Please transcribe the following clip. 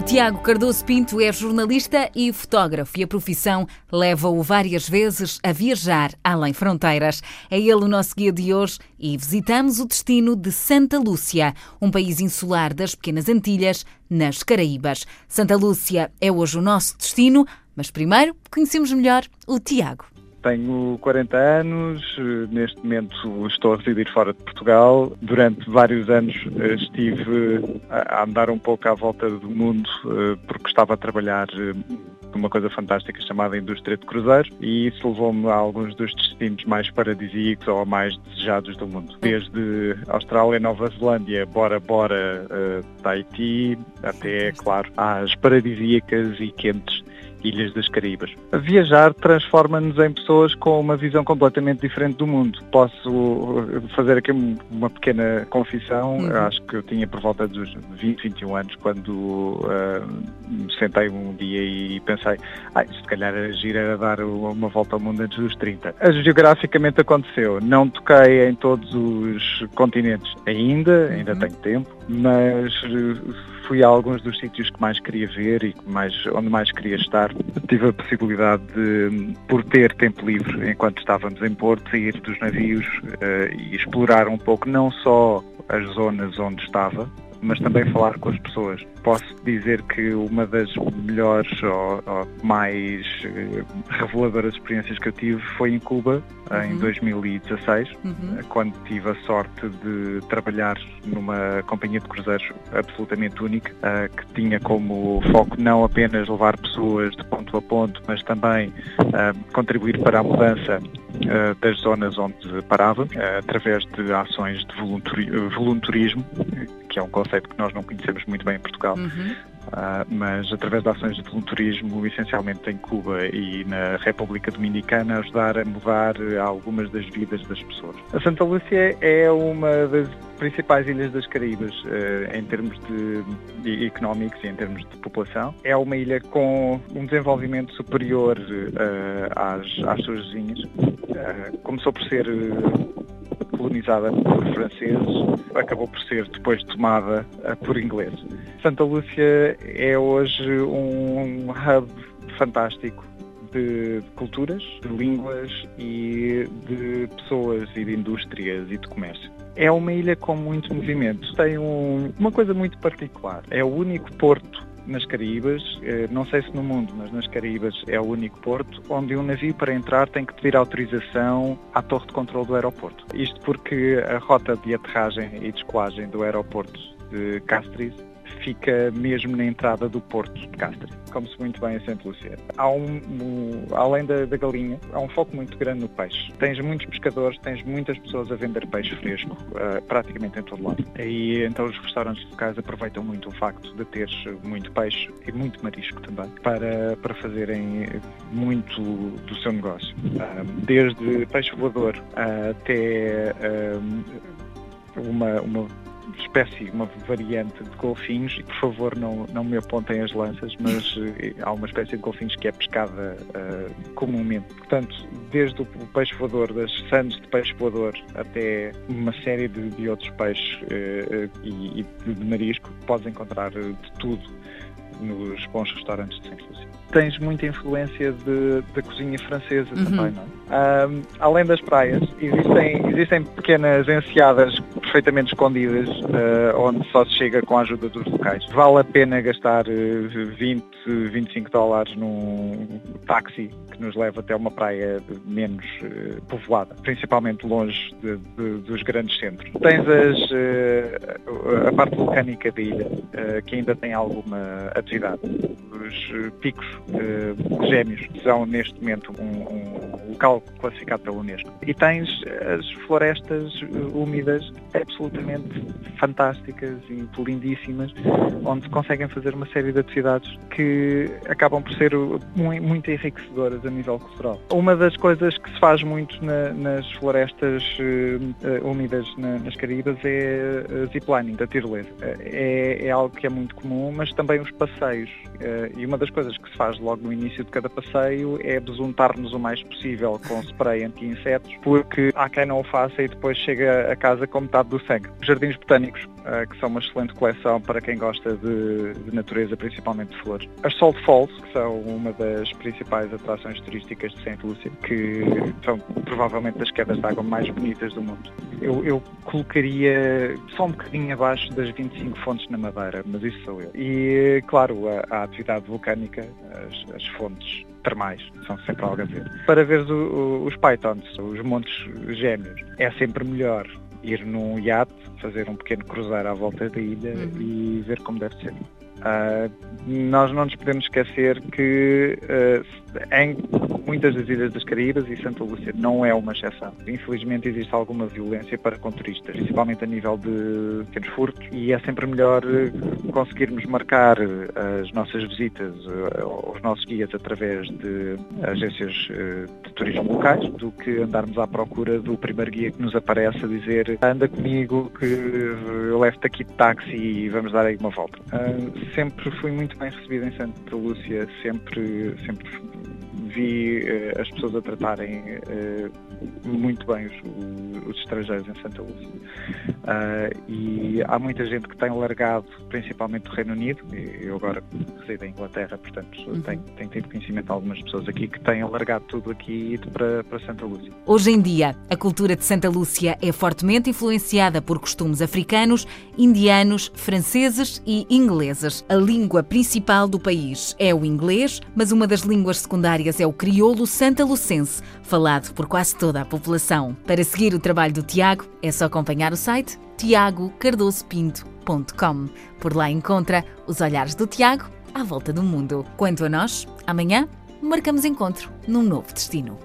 O Tiago Cardoso Pinto é jornalista e fotógrafo e a profissão leva-o várias vezes a viajar além fronteiras. É ele o nosso guia de hoje e visitamos o destino de Santa Lúcia, um país insular das Pequenas Antilhas, nas Caraíbas. Santa Lúcia é hoje o nosso destino, mas primeiro conhecemos melhor o Tiago. Tenho 40 anos, neste momento estou a residir fora de Portugal. Durante vários anos eh, estive a andar um pouco à volta do mundo eh, porque estava a trabalhar eh, numa coisa fantástica chamada indústria de cruzeiros e isso levou-me a alguns dos destinos mais paradisíacos ou mais desejados do mundo. Desde Austrália, Nova Zelândia, Bora Bora, Tahiti, até, claro, às paradisíacas e quentes Ilhas das Caraíbas. Viajar transforma-nos em pessoas com uma visão completamente diferente do mundo. Posso fazer aqui uma pequena confissão. Uhum. Acho que eu tinha por volta dos 20, 21 anos quando uh, me sentei um dia e pensei, ah, se calhar agir era dar uma volta ao mundo antes dos 30. Geograficamente aconteceu. Não toquei em todos os continentes ainda, ainda uhum. tenho tempo, mas fui a alguns dos sítios que mais queria ver e mais, onde mais queria estar. Tive a possibilidade de, por ter tempo livre enquanto estávamos em Porto, sair dos navios uh, e explorar um pouco não só as zonas onde estava, mas também falar com as pessoas. Posso dizer que uma das melhores ou, ou mais uh, reveladoras experiências que eu tive foi em Cuba, uhum. em 2016, uhum. quando tive a sorte de trabalhar numa companhia de cruzeiros absolutamente única, uh, que tinha como foco não apenas levar pessoas de ponto a ponto, mas também contribuir para a mudança das zonas onde parava, através de ações de voluntarismo, que é um conceito que nós não conhecemos muito bem em Portugal. Uhum. Uh, mas através de ações de voluntarismo, essencialmente em Cuba e na República Dominicana, ajudar a mudar algumas das vidas das pessoas. A Santa Lúcia é uma das principais ilhas das Caraíbas uh, em termos de, de, económicos e em termos de população. É uma ilha com um desenvolvimento superior uh, às, às suas vizinhas. começou por ser colonizada por franceses, acabou por ser depois tomada eh, por ingleses. Santa Lúcia é hoje um hub fantástico de culturas, de línguas e de pessoas e de indústrias e de comércio. É uma ilha com muito movimento. Tem um, uma coisa muito particular. É o único porto nas Caraíbas, eh, não sei se no mundo, mas nas Caraíbas é o único porto onde um navio para entrar tem que pedir autorização à torre de controle do aeroporto. Isto porque a rota de aterragem e descolagem do aeroporto de Castries fica mesmo na entrada do Porto de Castres. Come-se muito bem a Santa Lúcia. Há um, um além da, da, galinha, há um foco muito grande no peixe. Tens muitos pescadores, tens muitas pessoas a vender peixe fresco, uh, praticamente em todo lado. E então os restaurantes locais aproveitam muito o facto de teres muito peixe e muito marisco também, para, para fazerem muito do seu negócio. Uh, desde peixe voador uh, até uma, uma espécie, uma variante de golfinhos, e por favor não, não me apontem as lanças, mas eh, há uma espécie de golfinhos que é pescada uh, comumente. Portanto, desde o peixe voador, das sandes de peixe voador, até uma série de, de outros peixes uh, e, e, de marisco, podes encontrar de tudo nos bons restaurantes de Santa Lúcia. Tens muita influência da cozinha francesa uhum. também, não é? Um, além das praias, existem, existem pequenas enseadas perfeitamente escondidas, uh, onde só se chega com a ajuda dos locais. Vale a pena gastar 20, eh, 25 dólares num táxi que nos leva até uma praia menos uh, povoada, principalmente longe de, de, dos grandes centros. Tens as, a parte vulcânica da ilha, que ainda tem alguma atividade. Os picos gêmeos são neste momento um, um local classificado pela Unesco. E tens as florestas úmidas absolutamente fantásticas e lindíssimas, onde se conseguem fazer uma série de atividades que acabam por ser muito enriquecedoras a nível cultural. Uma das coisas que se faz muito na, nas florestas uh, úmidas na, nas Caraíbas é uh, ziplining, da tirolesa. É, é, algo que é muito comum, mas também os passeios. Uh, e uma das coisas que se faz logo no início de cada passeio é besuntar-nos o mais possível com spray anti-insetos, porque há quem não o faça e depois chega a casa com metade do. Jardins botânicos, uh, que são uma excelente coleção para quem gosta de, de, natureza, principalmente de flores. As Salt Falls, que são uma das principais atrações turísticas de Saint Lucia, que são provavelmente das quedas de água mais bonitas do mundo. Eu, eu colocaria só um bocadinho abaixo das 25 fontes na Madeira, mas isso sou eu. E, claro, a, a atividade vulcânica, as, as fontes termais, são sempre algo a ver. Para ver os pythons, os montes gêmeos, é sempre melhor ir num iate, fazer um pequeno cruzeiro à volta da ilha uhum. e ver como deve ser. Uh, nós não nos podemos esquecer que uh, em muitas das ilhas das Caraíbas e Santa Lúcia não é uma exceção. Infelizmente existe alguma violência para com turistas, principalmente a nível de pequenos furtos e é sempre melhor uh, conseguirmos marcar as nossas visitas aos nossos guias através de agências de turismo locais do que andarmos à procura do primeiro guia que nos aparece a dizer anda comigo que eu levo-te aqui de táxi e vamos dar aí uma volta sempre fui muito bem recebido em Santa Lúcia, sempre, sempre vi uh, as pessoas a tratarem uh, muito bem os, os, estrangeiros em Santa Lúcia. Uh, e há muita gente que tem largado, principalmente do Reino Unido, eu agora resido em Inglaterra, portanto uhum. tenho, tenho tido conhecimento de algumas pessoas aqui que têm largado tudo aqui e ido para, para Santa Lúcia. Hoje em dia, a cultura de Santa Lúcia é fortemente influenciada por costumes africanos, indianos, franceses e ingleses. A língua principal do país é o inglês, mas uma das línguas secundárias é o crioulo santalucense, falado por quase toda a população. Para seguir o trabalho do Tiago, é só acompanhar o site tiagocardosopinto.com. Por lá encontra os olhares do Tiago à volta do mundo. Quanto a nós, amanhã marcamos encontro num novo destino.